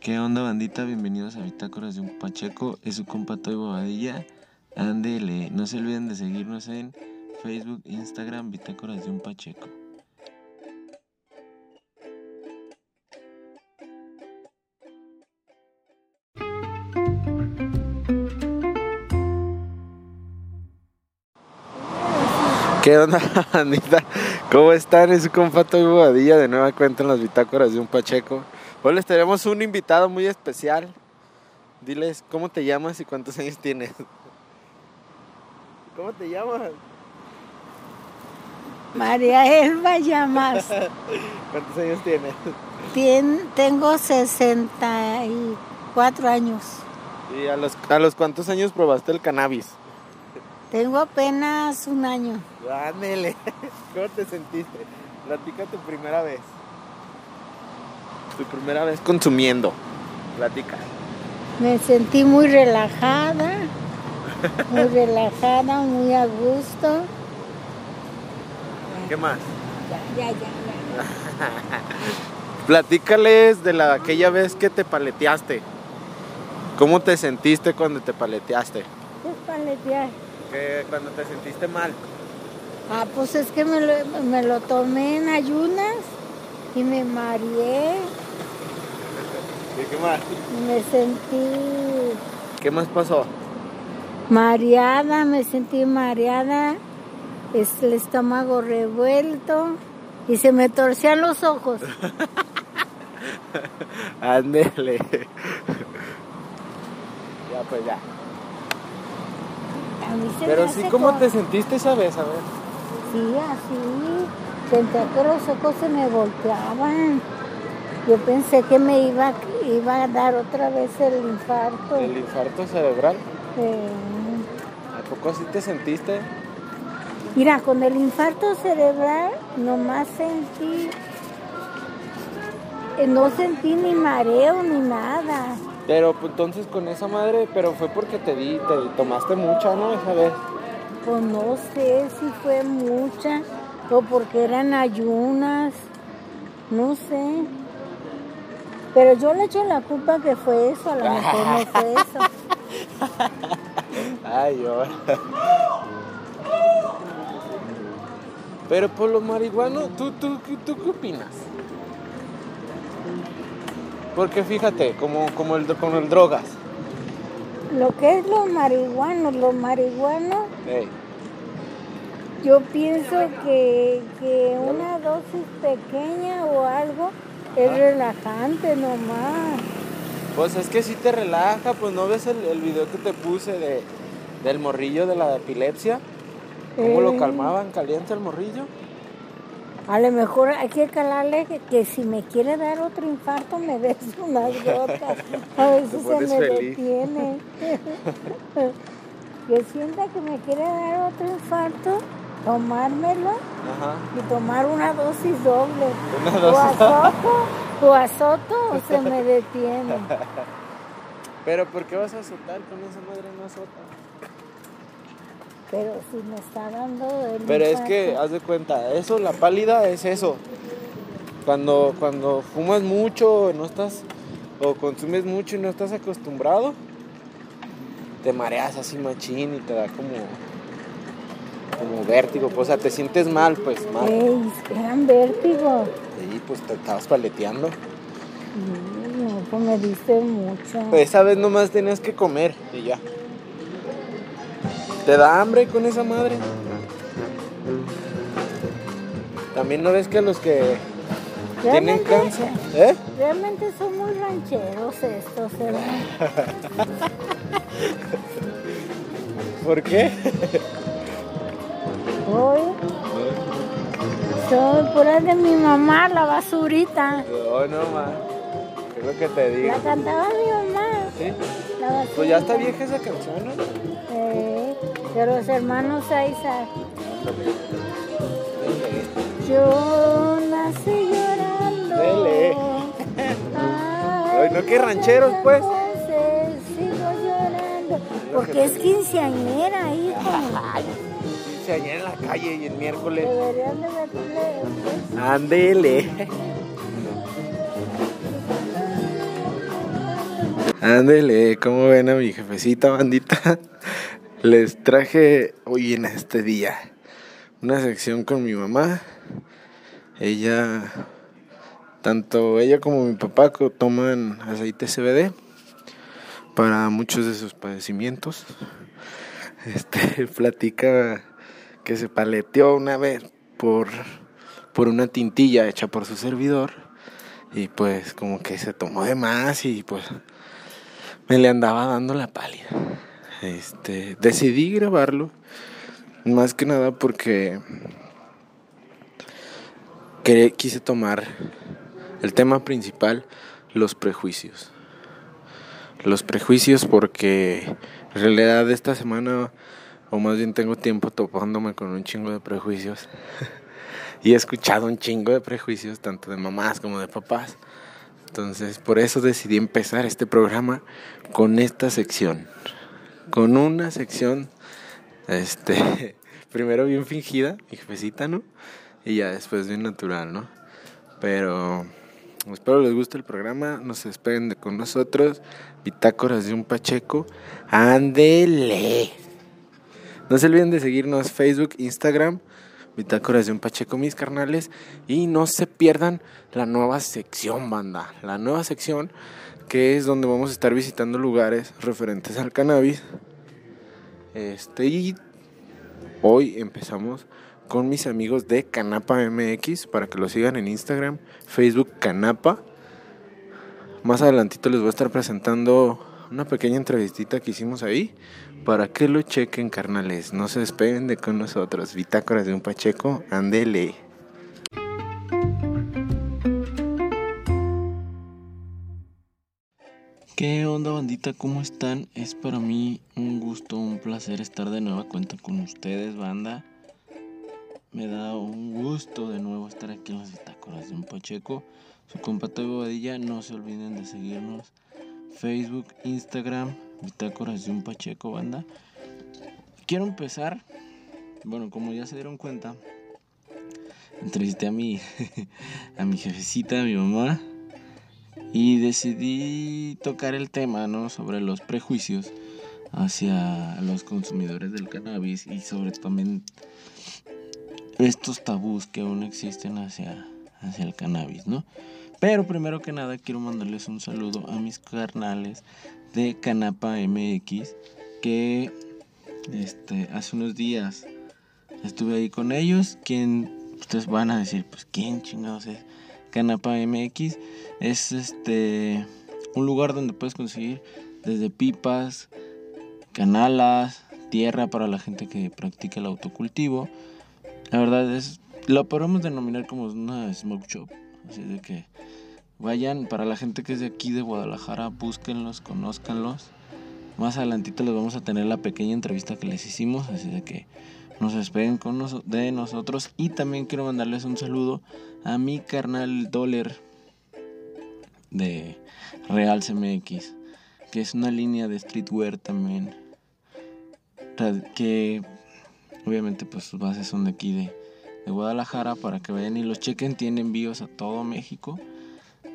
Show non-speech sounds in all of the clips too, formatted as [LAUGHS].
¿Qué onda bandita? Bienvenidos a Bitácoras de un Pacheco, es su compa Toy Bobadilla. Ándele, no se olviden de seguirnos en Facebook, Instagram, Bitácoras de un Pacheco. ¿Qué onda, bandita? ¿Cómo están? Es su compa Toy Bobadilla, de nueva cuenta en las Bitácoras de un Pacheco. Hoy les tenemos un invitado muy especial. Diles, ¿cómo te llamas y cuántos años tienes? ¿Cómo te llamas? María Elba Llamas. [LAUGHS] ¿Cuántos años tienes? Tien- tengo 64 años. ¿Y a los, a los cuántos años probaste el cannabis? Tengo apenas un año. Ándele. [LAUGHS] ¿Cómo te sentiste? Platica tu primera vez. Tu primera vez consumiendo. Platica. Me sentí muy relajada, muy [LAUGHS] relajada, muy a gusto. ¿Qué más? Ya, ya, ya, ya. [LAUGHS] Platícales de la aquella vez que te paleteaste. ¿Cómo te sentiste cuando te paleteaste? Pues paletear. Que cuando te sentiste mal. Ah, pues es que me lo, me lo tomé en ayunas y me mareé. ¿Y qué más? Me sentí ¿Qué más pasó? mareada, me sentí mareada, es el estómago revuelto y se me torcían los ojos. [LAUGHS] Ándele. [LAUGHS] ya pues ya. A mí se me Pero hace sí, ¿cómo te sentiste esa vez? A ver. Sí, así. Sentía que los ojos se me volteaban. Yo pensé que me iba, iba a dar otra vez el infarto. El infarto cerebral. Eh, ¿A poco así te sentiste? Mira, con el infarto cerebral nomás sentí, eh, no sentí ni mareo ni nada. Pero pues, entonces con esa madre, pero fue porque te di, te tomaste mucha, ¿no? Esa vez. Pues no sé si fue mucha o porque eran ayunas, no sé. Pero yo le echo la culpa que fue eso, a lo mejor no fue [LAUGHS] eso. Ay, ahora. Pero por lo marihuano, ¿tú, tú, ¿tú qué opinas? Porque fíjate, como, como el, con el drogas. Lo que es lo marihuano, lo marihuano, Ey, yo pienso que, que una dosis pequeña o algo es relajante nomás. Pues es que si te relaja, pues no ves el, el video que te puse de, del morrillo de la epilepsia. ¿Cómo lo Eh. calmaban caliente el morrillo? A lo mejor hay que calarle que, que si me quiere dar otro infarto me [LAUGHS] des unas gotas. A ver si se me feliz. detiene. [LAUGHS] que sienta que me quiere dar otro infarto, tomármelo Ajá. y tomar una dosis doble. Una O dosis. azoto, o azoto o se me [LAUGHS] detiene. Pero ¿por qué vas a azotar con esa madre no azota? Pero si me está dando el Pero es que, haz de cuenta, eso, la pálida es eso. Cuando, cuando fumas mucho, no estás, o consumes mucho y no estás acostumbrado, te mareas así machín y te da como, como vértigo, pues, o sea, te sientes mal, pues, mal. Ey, eran vértigo. Y pues te estabas paleteando. No, pues me diste mucho. Pues esa vez nomás tenías que comer y ya. ¿Te da hambre con esa madre? También no ves que los que tienen cáncer, ¿eh? Realmente son muy rancheros estos, ¿verdad? [LAUGHS] ¿Por qué? [LAUGHS] Hoy son puras de mi mamá, la basurita. No, no, ma. ¿Qué es lo que te digo? La cantaba mi mamá, ¿Sí? la basurita. Pues ya está vieja esa canción, ¿no? Eh, de los hermanos Aizar. Yo nací llorando. Dele. Ay, no, qué rancheros, pues. Sigo llorando. lo que Porque es quinceañera, hijo. Se allá en la calle y el miércoles. Deberían de meterle. Ándele. Ándele, ¿cómo ven a mi jefecita bandita? Les traje hoy en este día una sección con mi mamá. Ella, tanto ella como mi papá toman aceite CBD para muchos de sus padecimientos. Este [LAUGHS] platica que se paleteó una vez por, por una tintilla hecha por su servidor y pues como que se tomó de más y pues me le andaba dando la pálida. Este, decidí grabarlo más que nada porque quise tomar el tema principal, los prejuicios. Los prejuicios porque en realidad esta semana, o más bien tengo tiempo topándome con un chingo de prejuicios. [LAUGHS] y he escuchado un chingo de prejuicios, tanto de mamás como de papás. Entonces, por eso decidí empezar este programa con esta sección. Con una sección, este, [LAUGHS] primero bien fingida, mi jefecita, ¿no? Y ya después bien natural, ¿no? Pero espero les guste el programa, no se despeguen de con nosotros. Bitácoras de un Pacheco, ándele. No se olviden de seguirnos Facebook, Instagram, Bitácoras de un Pacheco, mis carnales. Y no se pierdan la nueva sección, banda. La nueva sección que es donde vamos a estar visitando lugares referentes al cannabis. Este, y hoy empezamos con mis amigos de Canapa MX para que lo sigan en Instagram, Facebook Canapa. Más adelantito les voy a estar presentando una pequeña entrevistita que hicimos ahí para que lo chequen, carnales. No se despeguen de con nosotros. Bitácoras de un Pacheco, andele. ¿Qué onda bandita? ¿Cómo están? Es para mí un gusto, un placer estar de nueva cuenta con ustedes, banda. Me da un gusto de nuevo estar aquí en las bitácoras de un Pacheco. Su compa Bobadilla, no se olviden de seguirnos. Facebook, Instagram, Bitácoras de un Pacheco, banda. Quiero empezar, bueno, como ya se dieron cuenta, entrevisté a mi, [LAUGHS] a mi jefecita, a mi mamá, y decidí tocar el tema, ¿no? Sobre los prejuicios hacia los consumidores del cannabis y sobre también estos tabús que aún existen hacia, hacia el cannabis, ¿no? Pero primero que nada quiero mandarles un saludo a mis carnales de Canapa MX que este, hace unos días estuve ahí con ellos. Quien ustedes van a decir, pues quién chingados es Canapa MX. Es este un lugar donde puedes conseguir desde pipas, canalas, tierra para la gente que practica el autocultivo. La verdad es, lo podemos denominar como una smoke shop. Así de que Vayan, para la gente que es de aquí de Guadalajara, búsquenlos, conózcanlos. Más adelantito les vamos a tener la pequeña entrevista que les hicimos, así de que nos esperen con de nosotros. Y también quiero mandarles un saludo a mi carnal Dollar de Real CMX, que es una línea de streetwear también. Que obviamente pues sus bases son de aquí de, de Guadalajara para que vayan y los chequen. Tiene envíos a todo México.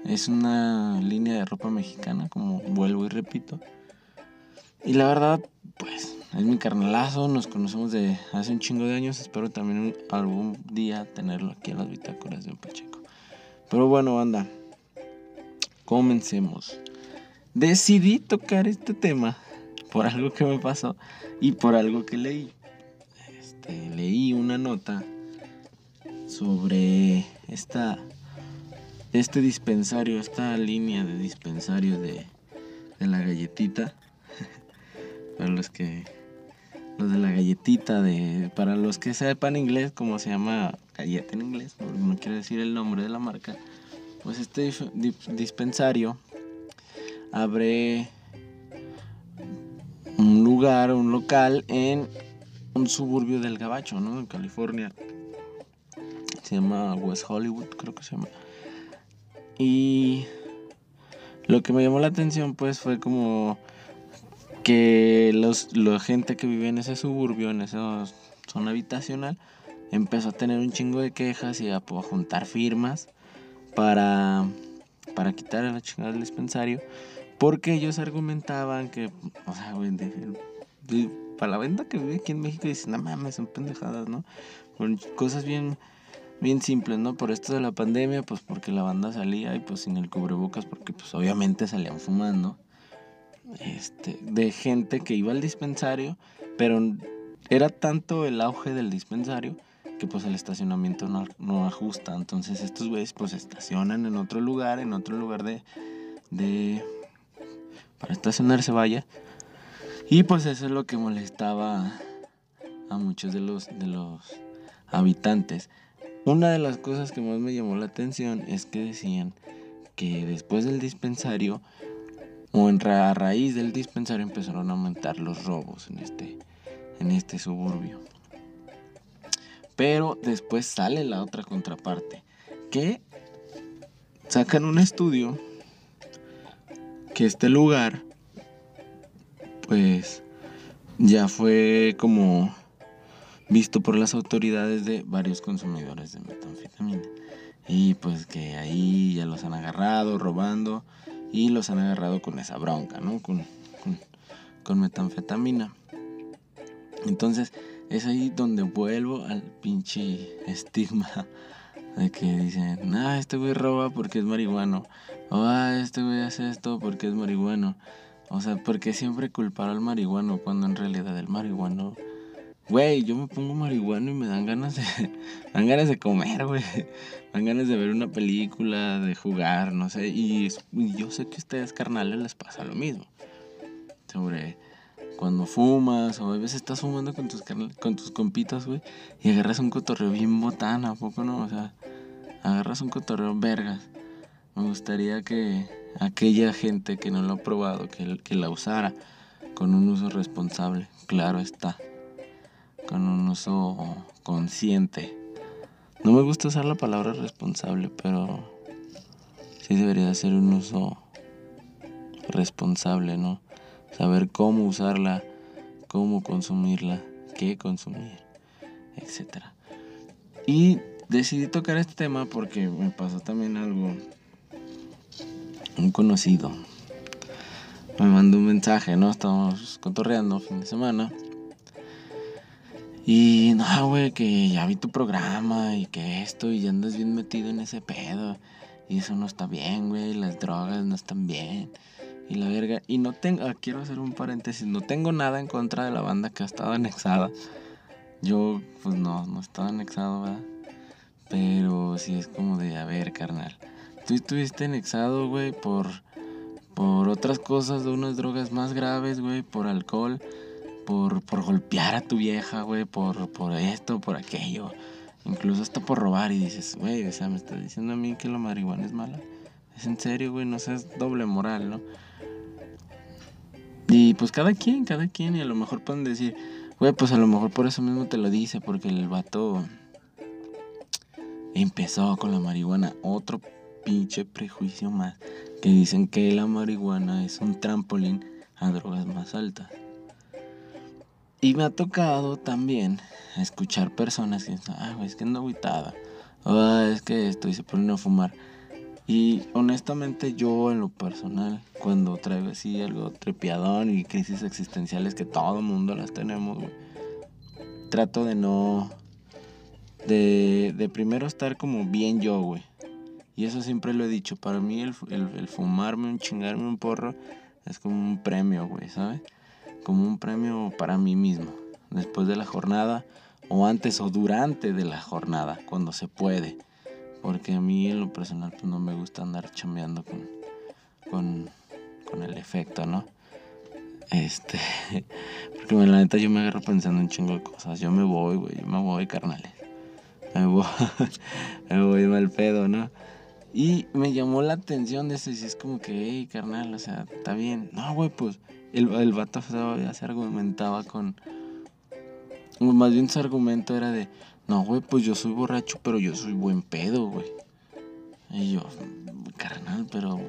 Es una línea de ropa mexicana, como vuelvo y repito. Y la verdad, pues, es mi carnalazo, nos conocemos de hace un chingo de años, espero también algún día tenerlo aquí en las bitácoras de un Pacheco. Pero bueno, banda, comencemos. Decidí tocar este tema por algo que me pasó y por algo que leí. Este, leí una nota sobre esta este dispensario, esta línea de dispensario de, la galletita, [LAUGHS] para los que, los de la galletita, de, para los que sepan inglés, como se llama galleta en inglés, no, quiero decir el nombre de la marca, pues este dispensario abre un lugar, un local en un suburbio del Gabacho, ¿no? En California. Se llama West Hollywood, creo que se llama. Y lo que me llamó la atención pues fue como que los, la gente que vive en ese suburbio, en esa zona habitacional, empezó a tener un chingo de quejas y a, juntar firmas para para quitar a la chingada del dispensario, porque ellos argumentaban que, o sea, güey, para la venta que vive aquí en México dicen, no mames, son pendejadas, ¿no? Con cosas bien, bien simples, ¿no? Por esto de la pandemia, pues porque la banda salía y pues sin el cubrebocas, porque pues obviamente salían fumando. Este, de gente que iba al dispensario, pero era tanto el auge del dispensario que pues el estacionamiento no, no ajusta. Entonces estos güeyes pues estacionan en otro lugar, en otro lugar de, de para estacionarse vaya. Y pues eso es lo que molestaba a muchos de los, de los habitantes. Una de las cosas que más me llamó la atención es que decían que después del dispensario o a raíz del dispensario empezaron a aumentar los robos en este, en este suburbio. Pero después sale la otra contraparte, que sacan un estudio que este lugar pues ya fue como visto por las autoridades de varios consumidores de metanfetamina. Y pues que ahí ya los han agarrado robando y los han agarrado con esa bronca, ¿no? Con, con, metanfetamina. Entonces es ahí donde vuelvo al pinche estigma de que dicen, ah, este güey roba porque es marihuano. O, ah, este güey hace esto porque es marihuano. O sea, porque siempre culpar al marihuano cuando en realidad el marihuano Güey, yo me pongo marihuana y me dan ganas de. [LAUGHS] dan ganas de comer, güey. Dan ganas de ver una película, de jugar, no sé. Y, yo sé que a ustedes, carnales, les pasa lo mismo. Sobre cuando fumas, o a veces estás fumando con tus, con tus compitas, güey. Y agarras un cotorreo bien botana, ¿a poco no? O sea, agarras un cotorreo vergas. Me gustaría que aquella gente que no lo ha probado, que, que la usara con un uso responsable. Claro está con un uso consciente. No me gusta usar la palabra responsable, pero sí debería ser un uso responsable, ¿no? Saber cómo usarla, cómo consumirla, qué consumir, etc. Y decidí tocar este tema porque me pasó también algo, un conocido. Me mandó un mensaje, ¿no? Estábamos cotorreando fin de semana. Y no, güey, que ya vi tu programa y que esto y ya andas bien metido en ese pedo. Y eso no está bien, güey, las drogas no están bien. Y la verga. Y no tengo, ah, quiero hacer un paréntesis, no tengo nada en contra de la banda que ha estado anexada. Yo, pues no, no estaba anexado, ¿verdad? Pero sí es como de, a ver, carnal. Tú estuviste anexado, güey, por, por otras cosas, de unas drogas más graves, güey, por alcohol por, por golpear a tu vieja, güey, por, por esto, por aquello. Incluso hasta por robar y dices, güey, o sea, me estás diciendo a mí que la marihuana es mala. Es en serio, güey, no seas doble moral, ¿no? Y pues cada quien, cada quien, y a lo mejor pueden decir, güey, pues a lo mejor por eso mismo te lo dice, porque el vato empezó con la marihuana. Otro pinche prejuicio más, que dicen que la marihuana es un trampolín a drogas más altas. Y me ha tocado también escuchar personas que dicen, ah, es que ando aguitada, ah, es que estoy se ponen a fumar. Y honestamente yo en lo personal, cuando traigo así algo trepiadón y crisis existenciales que todo el mundo las tenemos, trato de no... De, de primero estar como bien yo, güey. Y eso siempre lo he dicho, para mí el, el, el fumarme, un chingarme un porro, es como un premio, güey, ¿sabes? Como un premio para mí mismo, después de la jornada o antes o durante de la jornada, cuando se puede. Porque a mí en lo personal pues, no me gusta andar chambeando con, con, el efecto, ¿no? Este, [LAUGHS] porque la neta yo me agarro pensando en chingo de cosas. Yo me voy, güey, yo me voy, carnales. Me voy, [LAUGHS] me voy mal pedo, ¿no? Y me llamó la atención de eso y es como que, hey, carnal, o sea, está bien. No, güey, pues el, el vato ya se argumentaba con... Más bien su argumento era de, no, güey, pues yo soy borracho, pero yo soy buen pedo, güey. Y yo, carnal, pero,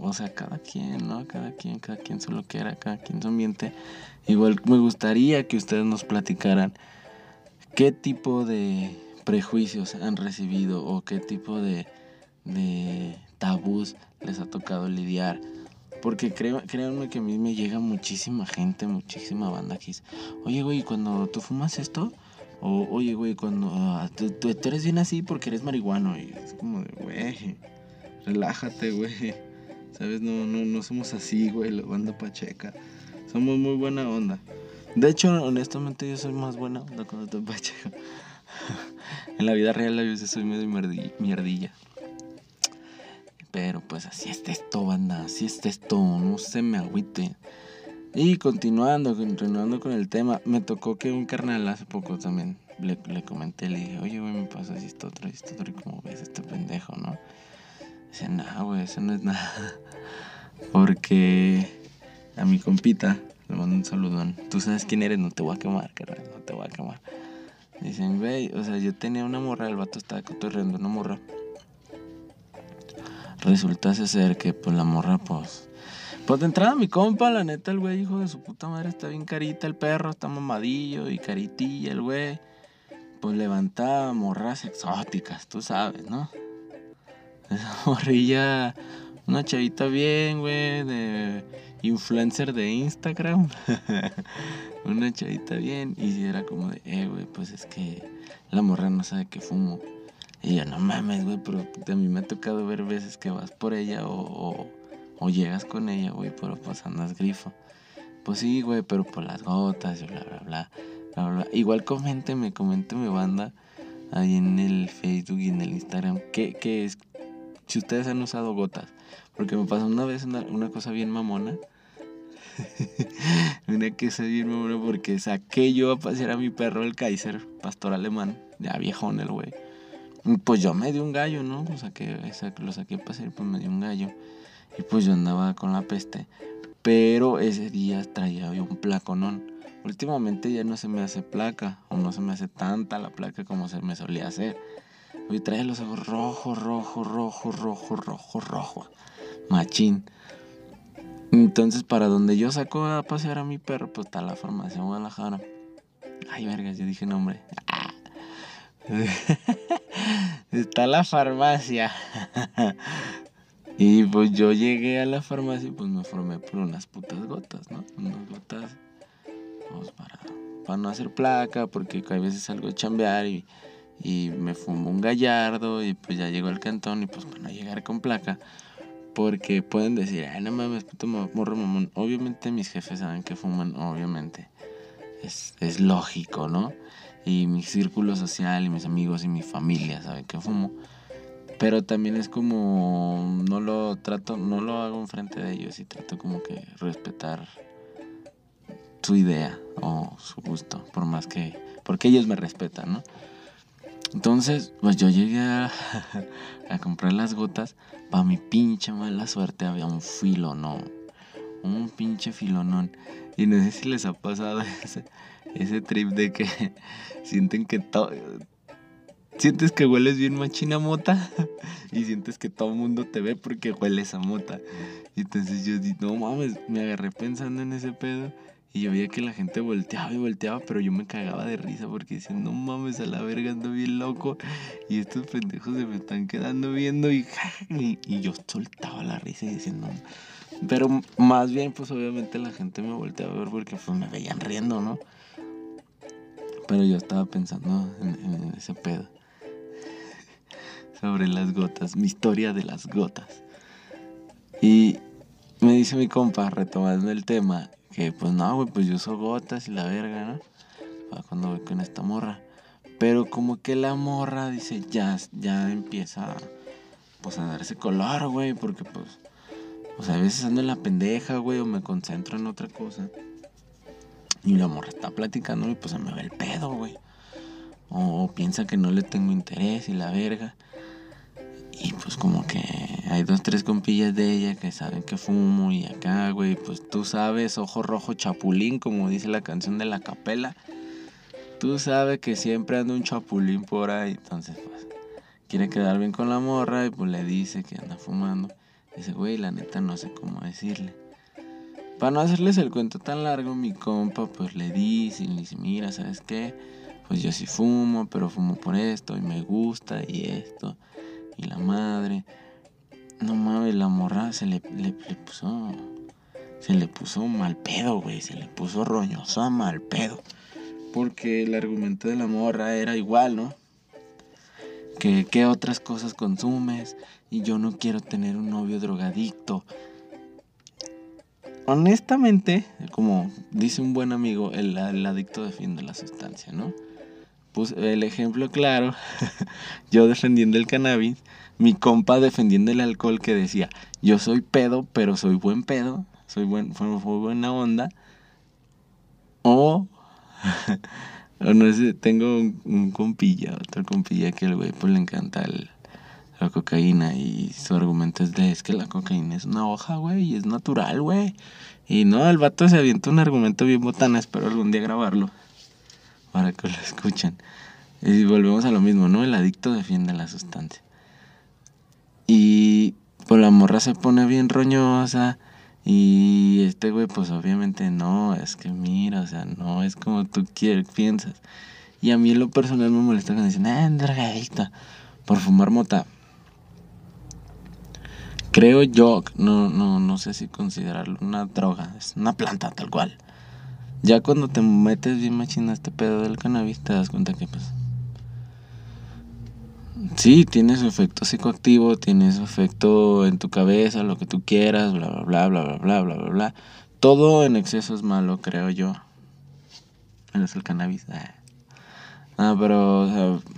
o sea, cada quien, ¿no? Cada quien, cada quien solo quiera, cada quien su ambiente. Igual me gustaría que ustedes nos platicaran qué tipo de prejuicios han recibido o qué tipo de, de tabús les ha tocado lidiar. Porque créanme que a mí me llega muchísima gente, muchísima banda que oye, güey, cuando tú fumas esto, oye, güey, cuando ah, tú, eres bien así porque eres marihuano, y es como de, güey, relájate, güey. ¿Sabes? No, no, no somos así, güey, la banda pacheca. Somos muy buena onda. De hecho, honestamente, yo soy más buena onda cuando estoy pacheca. [LAUGHS] en la vida real a veces soy medio mierdilla. Pero pues así es esto, banda, así es esto, no se me agüite. Y continuando, continuando con el tema, me tocó que un carnal hace poco también le, le comenté, le dije, oye, güey, me pasa esto, otro, esto, otro, y como ves este pendejo, ¿no? Dice, no, güey, eso no es [LAUGHS] nada. Porque a mi compita le mando un saludón. Tú sabes quién eres, no te voy a quemar, carnal, no te voy a quemar. Dicen, güey, o sea, yo tenía una morra, el vato estaba cotorreando una morra. Resulta ser que, pues, la morra, pues... Pues de entrada mi compa, la neta, el güey, hijo de su puta madre, está bien carita el perro, está mamadillo y caritilla el güey. Pues levantaba morras exóticas, tú sabes, ¿no? Esa [LAUGHS] morrilla, una chavita bien, güey, de influencer de Instagram. [LAUGHS] una chavita bien. Y era como de, eh, güey, pues es que la morra no sabe que fumo. Y yo, no mames, güey, pero a mí me ha tocado ver veces que vas por ella o, llegas con ella, güey, pero pues andas grifo. Pues sí, güey, pero por las gotas y bla, bla, bla, bla, bla. Igual coménteme, coménteme, banda, ahí en el Facebook y en el Instagram, ¿qué, qué es? Si ustedes han usado gotas. Porque me pasó una vez una, una cosa bien mamona. [LAUGHS] una cosa bien mamona porque saqué yo a pasear a mi perro, el Kaiser, pastor alemán, ya viejón el güey pues yo me di un gallo, ¿no? O sea, lo saqué para hacer, pues me dio un gallo. Y pues yo andaba con la peste. Pero ese día traía un placonón. Últimamente ya no se me hace placa, o no se me hace tanta la placa como se me solía hacer. Hoy trae los ojos rojo, rojo, rojo, rojo, rojo, rojo. Machín. Entonces, para donde yo saco a pasear a mi perro, pues está la farmacia Guadalajara. Ay, vergas, yo dije nombre. [LAUGHS] Está la farmacia. [LAUGHS] y pues yo llegué a la farmacia y pues me formé por unas putas gotas, ¿no? Unas gotas pues para, para no hacer placa, porque hay veces salgo a chambear y, y me fumo un gallardo y pues ya llego al cantón y pues para no llegar con placa. Porque pueden decir, ay, no mames, puto morro mamón. Obviamente mis jefes saben que fuman, obviamente. Es, lógico, ¿no? y mi círculo social y mis amigos y mi familia saben que fumo. Pero también es como no lo trato, no lo hago enfrente de ellos y trato como que respetar su idea o su gusto, por más que porque ellos me respetan, ¿no? Entonces, pues yo llegué a, [LAUGHS] a comprar las gotas. Para mi pinche mala suerte había un filo, no. Un pinche filonón. Y no sé si les ha pasado [LAUGHS] ese, ese trip de que [LAUGHS] sienten que todo... Sientes que hueles bien machina mota [LAUGHS] y sientes que todo el mundo te ve porque hueles a mota. Y entonces yo dije, no mames, me agarré pensando en ese pedo y yo veía que la gente volteaba y volteaba, pero yo me cagaba de risa porque decía, no mames, a la verga ando bien loco y estos pendejos se me están quedando viendo y, y, yo soltaba la risa y diciendo, pero más bien pues obviamente la gente me volteaba a ver porque pues me veían riendo, ¿no? Pero yo estaba pensando en, ese pedo. [LAUGHS] Sobre las gotas, mi historia de las gotas. Y me dice mi compa, retomando el tema, que pues no, güey, pues yo uso gotas y la verga, ¿no? Cuando voy con esta morra. Pero como que la morra dice, ya, ya empieza pues a darse color, güey, porque pues, o sea, a veces ando en la pendeja, güey, o me concentro en otra cosa. Y la morra está platicando y pues se me ve el pedo, güey. O, piensa que no le tengo interés y la verga. Y pues como que hay dos, tres compillas de ella que saben que fumo y acá, güey, pues tú sabes, ojo rojo chapulín, como dice la canción de la capela. Tú sabes que siempre anda un chapulín por ahí, entonces pues quiere quedar bien con la morra y pues le dice que anda fumando. Dice, güey, la neta no sé cómo decirle. Para no hacerles el cuento tan largo, mi compa pues le dice, le dice, mira, ¿sabes qué? Pues yo sí fumo, pero fumo por esto y me gusta y esto y la madre. no mames, la morra se le, le, le puso. Se le puso mal pedo, güey. Se le puso roñosa mal pedo. Porque el argumento de la morra era igual, ¿no? Que qué otras cosas consumes y yo no quiero tener un novio drogadicto. Honestamente, como dice un buen amigo, el, adicto defiende la sustancia, ¿no? Pues el ejemplo claro, [LAUGHS] yo defendiendo el cannabis, mi compa defendiendo el alcohol que decía, yo soy pedo, pero soy buen pedo, soy buen, fue, fue buena onda. O, [LAUGHS] o no sé, tengo un, compilla, otro compilla que el güey pues le encanta la cocaína y su argumento es de, es que la cocaína es una hoja, güey, y es natural, güey. Y no, el vato se avienta un argumento bien botana, espero algún día grabarlo para que lo escuchen. Y volvemos a lo mismo, ¿no? El adicto defiende la sustancia. Y pues la morra se pone bien roñosa. Y este güey, pues obviamente no, es que mira, o sea, no es como tú quieres, piensas. Y a mí en lo personal me molesta cuando dicen, ah, drogadicta, por fumar mota. Creo yo, no, no, no sé si considerarlo una droga, es una planta tal cual. Ya cuando te metes bien machina este pedo del cannabis, te das cuenta que pues... Sí, tiene su efecto psicoactivo, tiene su efecto en tu cabeza, lo que tú quieras, bla, bla, bla, bla, bla, bla, bla, bla, bla. Todo en exceso es malo, creo yo. Menos el cannabis. Ah, ah pero, o sea,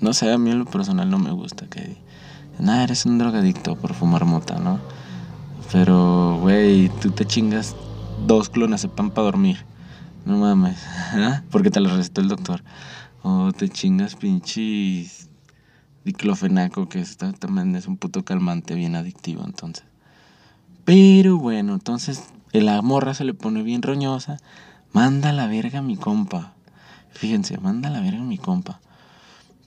no sé, a mí en lo personal no me gusta que... Nada, eres un drogadicto por fumar mota, ¿no? Pero, güey, tú te chingas dos clonazepam para dormir. No mames, [LAUGHS] ¿ah? Porque te lo recetó el doctor. O te chingas pinches diclofenaco, que está, también es un puto calmante bien adictivo, entonces. Pero bueno, entonces la morra se le pone bien roñosa. Manda la verga mi compa. Fíjense, manda la verga a mi compa.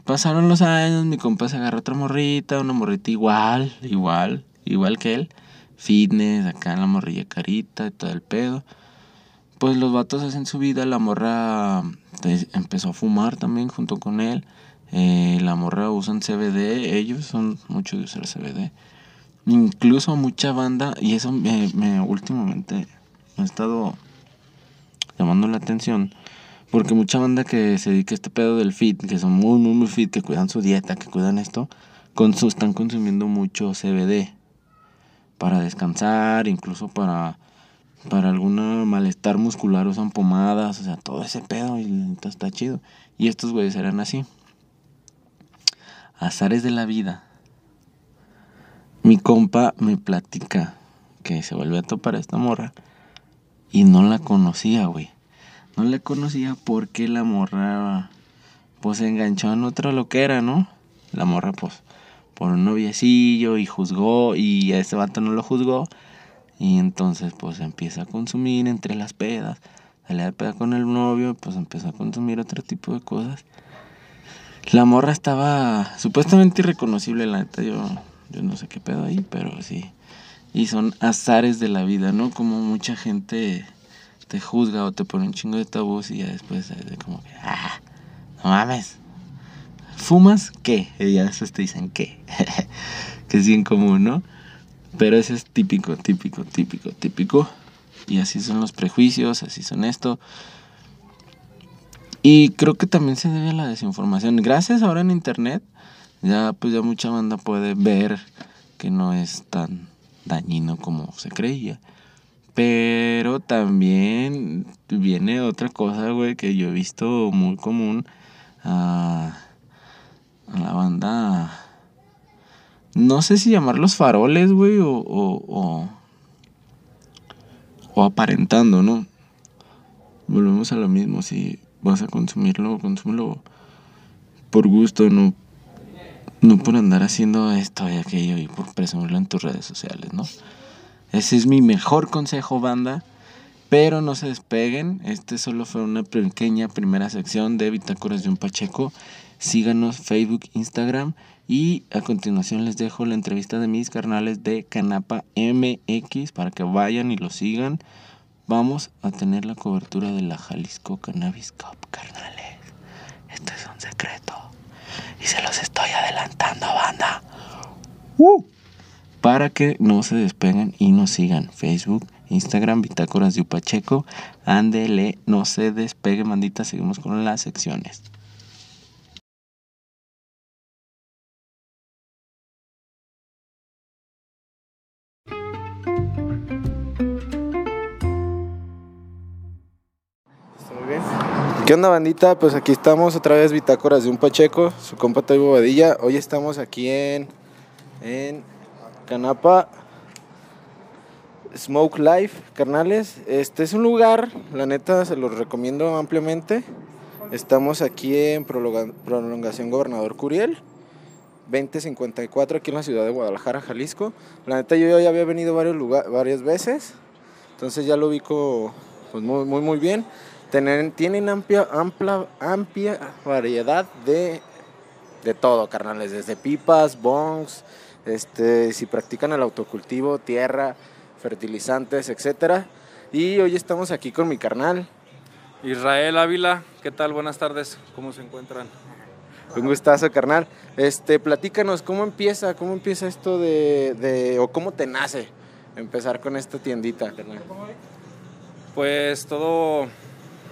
Pasaron los años, mi compa se agarró otra morrita, una morrita igual, igual, igual que él fitness, acá la morrilla carita y todo el pedo. Pues los vatos hacen su vida, la morra pues, empezó a fumar también junto con él. Eh, la morra usan CBD, ellos son mucho de usar CBD. Incluso mucha banda, y eso me, me últimamente me ha estado llamando la atención. Porque mucha banda que se dedica a este pedo del fit, que son muy, muy, muy fit, que cuidan su dieta, que cuidan esto, con su, están consumiendo mucho CBD para descansar, incluso para, para algún malestar muscular usan pomadas, o sea, todo ese pedo y está chido. Y estos güeyes eran así. Azares de la vida. Mi compa me platica que se vuelve a topar esta morra y no la conocía, güey. No la conocía porque la morra pues se enganchó en otra loquera, ¿no? La morra pues por un noviecillo y juzgó y a ese vato no lo juzgó. Y entonces pues empieza a consumir entre las pedas. Salía de peda con el novio, pues empezó a consumir otro tipo de cosas. La morra estaba supuestamente irreconocible, la neta, yo, yo no sé qué pedo ahí, pero sí. Y son azares de la vida, ¿no? Como mucha gente te juzga o te pone un chingo de tabús y ya después de como que, ah, no mames, ¿Fumas? ¿Qué? Y ya después te dicen ¿qué? [LAUGHS] que es bien común, ¿no? Pero ese es típico, típico, típico, típico. Y así son los prejuicios, así son esto. Y creo que también se debe a la desinformación. Gracias ahora en internet, ya pues ya mucha banda puede ver que no es tan dañino como se creía. Pero también viene otra cosa, güey, que yo he visto muy común. Uh, la banda. No sé si llamarlos faroles, güey, o, o, aparentando, ¿no? Volvemos a lo mismo. Si vas a consumirlo, consúmelo por gusto, no, no por andar haciendo esto y aquello y por presumirlo en tus redes sociales, ¿no? Ese es mi mejor consejo, banda. Pero no se despeguen. Este solo fue una pequeña primera sección de Bitácoras de un Pacheco. Síganos Facebook, Instagram y a continuación les dejo la entrevista de mis carnales de Canapa MX para que vayan y lo sigan. Vamos a tener la cobertura de la Jalisco Cannabis Cup, carnales. Esto es un secreto y se los estoy adelantando, banda. ¡Uh! para que no se despeguen y nos sigan. Facebook, Instagram, Bitácoras de Upacheco. Ándele, no se despegue, mandita. Seguimos con las secciones. ¿Qué onda bandita? Pues aquí estamos otra vez Bitácoras de un Pacheco, su compa Toy Bobadilla. Hoy estamos aquí en, en Canapa Smoke Life, carnales. Este es un lugar, la neta se los recomiendo ampliamente. Estamos aquí en Prolongación Gobernador Curiel, 2054 aquí en la ciudad de Guadalajara, Jalisco. La neta yo ya había venido varios varias veces, entonces ya lo ubico pues muy, muy, muy bien tienen amplia, amplia, amplia variedad de, de todo, carnales, desde pipas, bongs, este, si practican el autocultivo, tierra, fertilizantes, etcétera. Y hoy estamos aquí con mi carnal. Israel Ávila, ¿qué tal? Buenas tardes, ¿cómo se encuentran? Un gustazo, carnal. Este, platícanos, ¿cómo empieza, cómo empieza esto de, de, o cómo te nace empezar con esta tiendita, carnal? Pues todo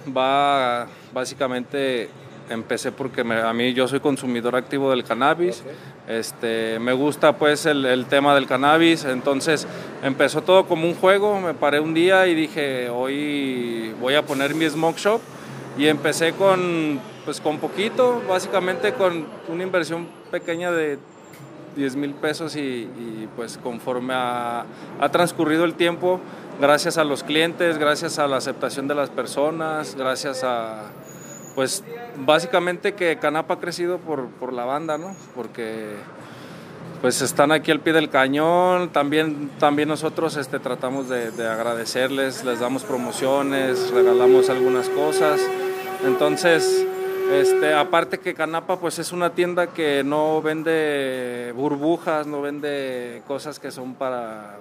va básicamente empecé porque a mí yo soy consumidor activo del cannabis, este, me gusta pues el, tema del cannabis, entonces empezó todo como un juego, me paré un día y dije hoy voy a poner mi smoke shop y empecé con pues con poquito, básicamente con una inversión pequeña de 10 mil pesos y, pues conforme ha transcurrido el tiempo gracias a los clientes, gracias a la aceptación de las personas, gracias a, pues básicamente que Canapa ha crecido por, la banda, ¿no? Porque pues están aquí al pie del cañón, también, también nosotros este, tratamos de, agradecerles, les damos promociones, regalamos algunas cosas, entonces... Este, aparte que Canapa pues es una tienda que no vende burbujas, no vende cosas que son para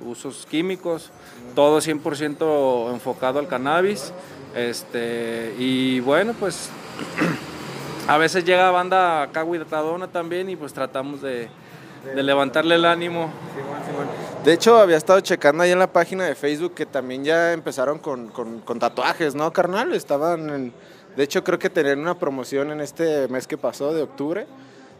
usos químicos, todo 100% enfocado al cannabis. Este, y bueno, pues [CLEARS THROAT] a veces llega banda caguitadona también y pues tratamos de, levantarle el ánimo. De hecho, había estado checando ahí en la página de Facebook que también ya empezaron con, con, tatuajes, ¿no, carnal? Estaban, de hecho, creo que tenían una promoción en este mes que pasó, de octubre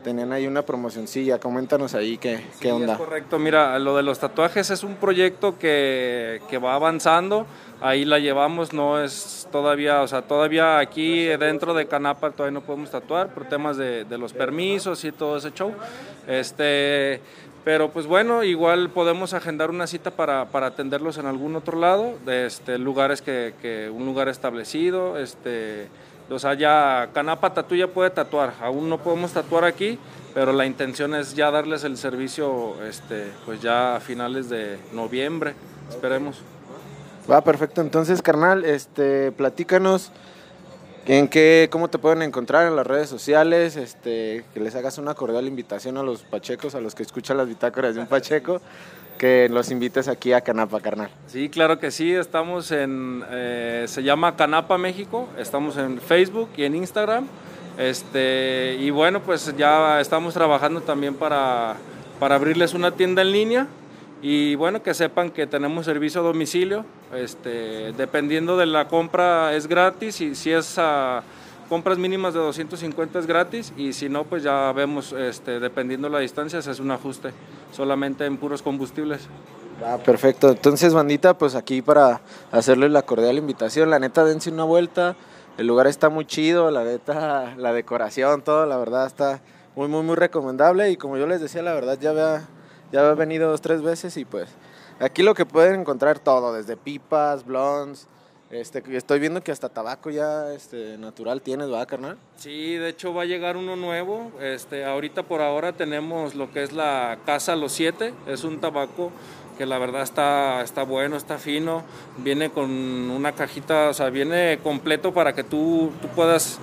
tenían ahí una promocioncilla. Coméntanos ahí qué, qué onda. Es correcto, mira, lo de los tatuajes es un proyecto que, que, va avanzando. Ahí la llevamos, no es todavía, o sea, todavía aquí dentro de Canapa todavía no podemos tatuar por temas de, de los permisos y todo ese show. Este, pero pues bueno, igual podemos agendar una cita para, para atenderlos en algún otro lado, de este, lugares que, que un lugar establecido, este o sea, ya Canapa Tatu ya puede tatuar. Aún no podemos tatuar aquí, pero la intención es ya darles el servicio este, pues ya a finales de noviembre. Esperemos. Va, perfecto. Entonces, carnal, este, platícanos en qué, cómo te pueden encontrar en las redes sociales, este, que les hagas una cordial invitación a los pachecos, a los que escuchan las bitácoras de un pacheco, [LAUGHS] que los invites aquí a Canapa, carnal. Sí, claro que sí, estamos en, eh, se llama Canapa México, estamos en Facebook y en Instagram, este, y bueno, pues ya estamos trabajando también para, para abrirles una tienda en línea, y bueno, que sepan que tenemos servicio a domicilio, este, dependiendo de la compra es gratis, y si es a compras mínimas de 250 es gratis y si no, pues ya vemos, este, dependiendo la distancia, se hace un ajuste solamente en puros combustibles. Ah, perfecto. Entonces, bandita, pues aquí para hacerles la cordial invitación, la neta, dense una vuelta. El lugar está muy chido, la neta, la decoración, todo, la verdad está muy, muy, muy recomendable. Y como yo les decía, la verdad, ya había, ya había venido dos, tres veces y pues aquí lo que pueden encontrar todo, desde pipas, blondes, este, estoy viendo que hasta tabaco ya este, natural tienes, ¿verdad, carnal? Sí, de hecho va a llegar uno nuevo. Este, ahorita por ahora tenemos lo que es la Casa Los Siete. Es un tabaco que la verdad está, está bueno, está fino. Viene con una cajita, o sea, viene completo para que tú, tú puedas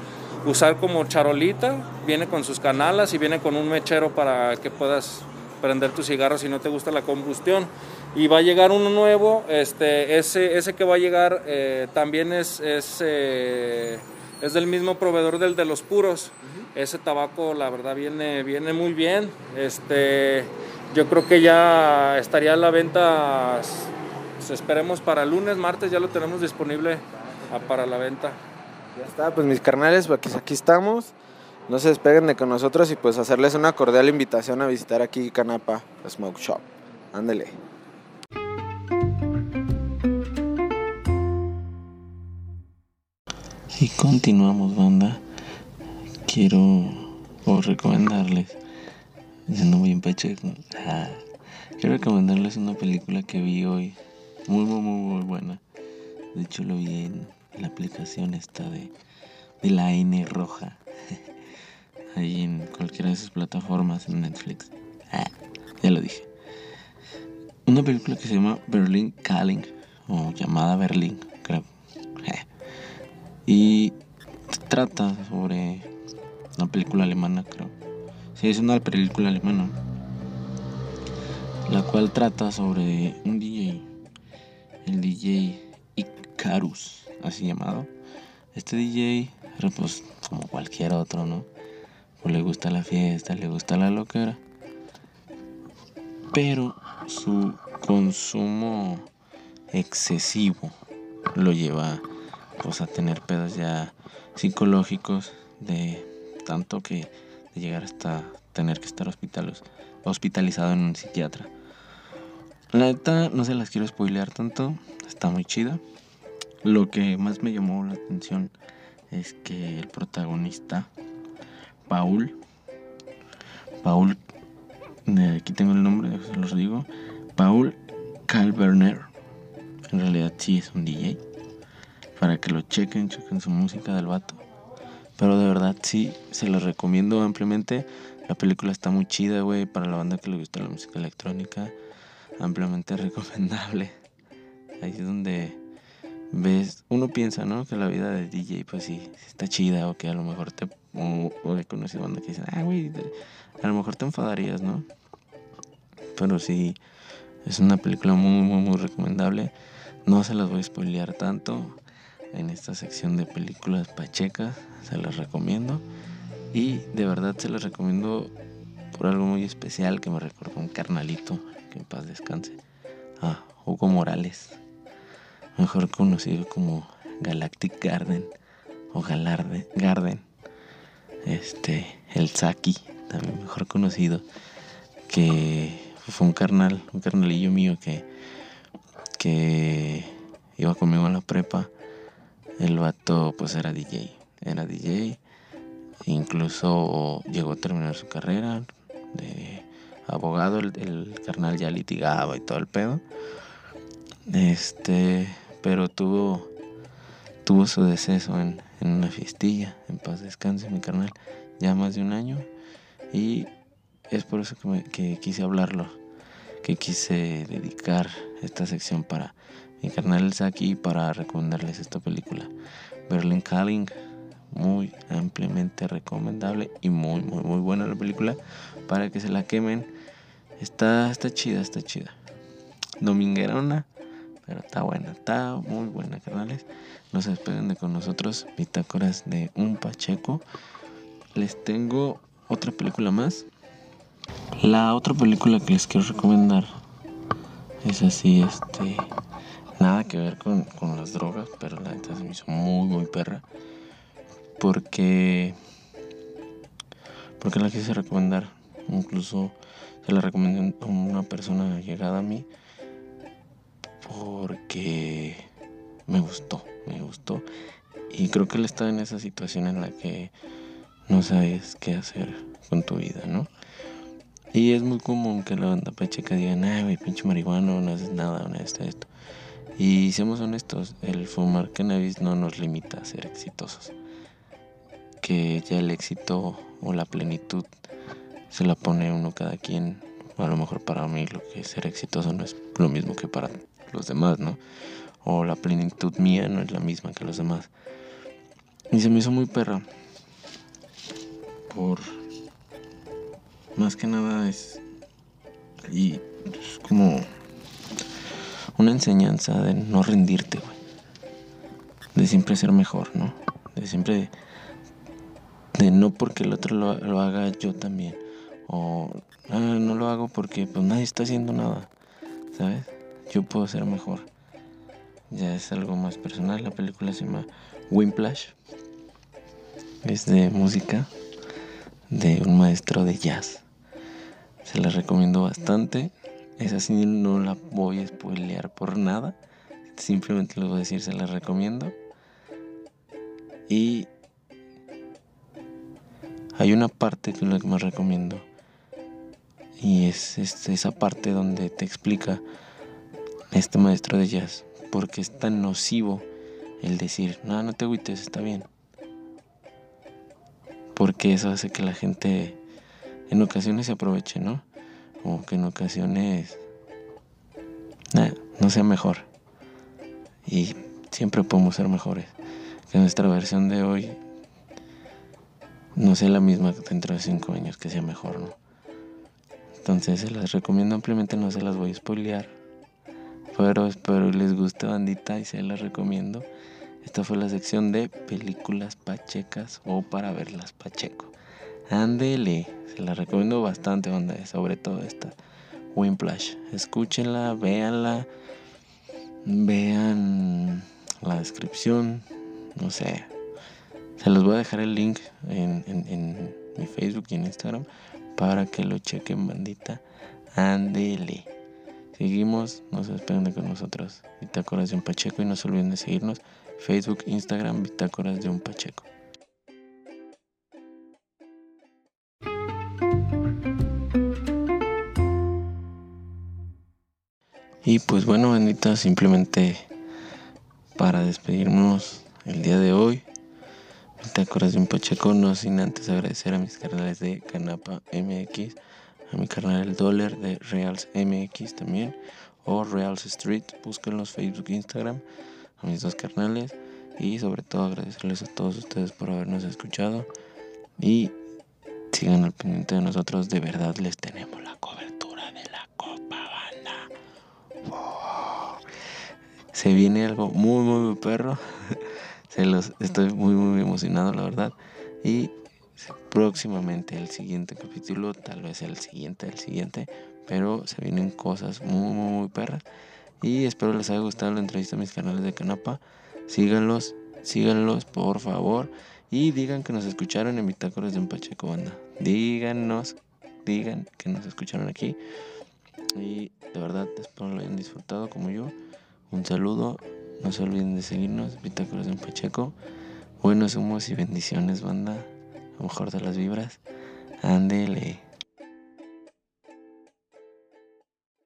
usar como charolita. Viene con sus canalas y viene con un mechero para que puedas prender tu cigarro si no te gusta la combustión y va a llegar uno nuevo. Este, ese, ese que va a llegar eh, también es, es, eh, es, del mismo proveedor del de los puros. Ese tabaco, la verdad, viene, viene muy bien. Este, yo creo que ya estaría a la venta, pues, esperemos para lunes, martes, ya lo tenemos disponible ah, para la venta. Ya está, pues mis carnales, pues aquí estamos. No se despeguen de con nosotros y pues hacerles una cordial invitación a visitar aquí Canapa Smoke Shop. Ándele. Y continuamos, banda. Quiero recomendarles, en pacheco, ah, quiero recomendarles una película que vi hoy, muy, muy, muy, muy buena. De hecho, lo vi en la aplicación esta de, de la N roja, [LAUGHS] ahí en cualquiera de sus plataformas, en Netflix. Ah, ya lo dije. Una película que se llama Berlin Calling, o llamada Berlín. Y trata sobre una película alemana, creo. Sí, es una película alemana. La cual trata sobre un DJ. El DJ Icarus, así llamado. Este DJ, pues como cualquier otro, ¿no? Pues le gusta la fiesta, le gusta la loquera. Pero su consumo excesivo lo lleva pues a tener pedos ya psicológicos de tanto que de llegar hasta tener que estar hospitalizado en un psiquiatra. La neta no se las quiero spoilear tanto, está muy chida. Lo que más me llamó la atención es que el protagonista, Paul, Paul, aquí tengo el nombre, se los digo, Paul Calverner, en realidad sí es un DJ para que lo chequen, chequen su música del vato. Pero de verdad sí, se los recomiendo ampliamente. La película está muy chida, güey, para la banda que le gusta la música electrónica. Ampliamente [LAUGHS] recomendable. Ahí es donde ves, uno piensa, ¿no? Que la vida de DJ, pues sí, está chida, o que a lo mejor te. O, he conocido banda que dicen, ah, güey, a lo mejor te enfadarías, ¿no? Pero sí, es una película muy, muy, muy recomendable. No se las voy a spoilear tanto en esta sección de películas pachecas. Se las recomiendo. Y de verdad se las recomiendo por algo muy especial que me recordó un carnalito, que en paz descanse. A Hugo Morales, mejor conocido como Galactic Garden o Galarde Garden. Este, el Saki, también mejor conocido, que fue un carnal, un carnalillo mío que, que iba conmigo a la prepa el vato pues era DJ, era DJ, incluso llegó a terminar su carrera de abogado, el, carnal ya litigaba y todo el pedo. Este, pero tuvo tuvo su deceso en, una fiestilla, en paz descanse mi carnal, ya más de un año. Y es por eso que, que quise hablarlo, que quise dedicar esta sección para está aquí para recomendarles esta película. Berlin Calling, muy ampliamente recomendable y muy, muy, muy buena la película para que se la quemen. Está, está chida, está chida. Dominguerona, pero está buena, está muy buena, carnales. No se de con nosotros, bitácoras de un Pacheco. Les tengo otra película más. La otra película que les quiero recomendar es así, este nada que ver con, las drogas, pero la neta se me hizo muy, muy perra. Porque, porque la quise recomendar. Incluso se la recomendé a una persona llegada a mí. Porque me gustó, me gustó. Y creo que él está en esa situación en la que no sabes qué hacer con tu vida, ¿no? Y es muy común que la banda pacheca diga, ay, güey, pinche marihuana, no haces nada, no esto, esto. Y seamos honestos, el fumar cannabis no nos limita a ser exitosos. Que ya el éxito o la plenitud se la pone uno cada quien. A lo mejor para mí lo que es ser exitoso no es lo mismo que para los demás, ¿no? O la plenitud mía no es la misma que los demás. Y se me hizo muy perra. Por... Más que nada es... Y es como una enseñanza de no rendirte, güey. De siempre ser mejor, ¿no? De siempre... De no porque el otro lo, haga yo también. O ah, no lo hago porque pues nadie está haciendo nada, ¿sabes? Yo puedo ser mejor. Ya es algo más personal. La película se llama Wimplash. Es de música de un maestro de jazz. Se la recomiendo bastante. Esa sí no la voy a spoilear por nada. Simplemente les voy a decir, se la recomiendo. Y hay una parte que es la que más recomiendo. Y es este, esa parte donde te explica este maestro de jazz porque es tan nocivo el decir, no, no te agüites, está bien. Porque eso hace que la gente en ocasiones se aproveche, ¿no? O que en ocasiones no sea mejor. Y siempre podemos ser mejores. Que nuestra versión de hoy no sea la misma dentro de cinco años, que sea mejor, ¿no? Entonces se las recomiendo ampliamente, no se las voy a spoilear. Pero espero les guste bandita y se las recomiendo. Esta fue la sección de películas pachecas o para verlas pacheco. Ándele, se la recomiendo bastante, banda, sobre todo esta Wimplash. Escúchenla, véanla, vean la descripción, no sé. Se los voy a dejar el link en, mi Facebook y en Instagram para que lo chequen, bandita. Ándele. Seguimos, no despeguen de con nosotros. Bitácoras de un Pacheco y no se olviden de seguirnos. Facebook, Instagram, Bitácoras de un Pacheco. Y pues bueno, bendita, simplemente para despedirnos el día de hoy, Bitácoras de un Pacheco, no sin antes agradecer a mis canales de Canapa MX, a mi canal El Dollar de Reals MX también, o Reals Street, búsquenlos Facebook e Instagram a mis dos carnales y sobre todo agradecerles a todos ustedes por habernos escuchado y sigan al pendiente de nosotros, de verdad les tenemos la cobertura Se viene algo muy muy, perro, [LAUGHS] se los estoy muy muy emocionado la verdad y próximamente el siguiente capítulo, tal vez el siguiente, el siguiente, pero se vienen cosas muy muy muy perras y espero les haya gustado la entrevista a mis canales de Canapa. Síganlos, síganlos por favor. Y digan que nos escucharon en Bitácoras de un Pacheco Banda. Díganos, digan que nos escucharon aquí. Y de verdad espero lo hayan disfrutado como yo. Un saludo. No se olviden de seguirnos, Bitácoras de un Pacheco. Buenos humos y bendiciones, banda. A lo mejor de las vibras. Ándele.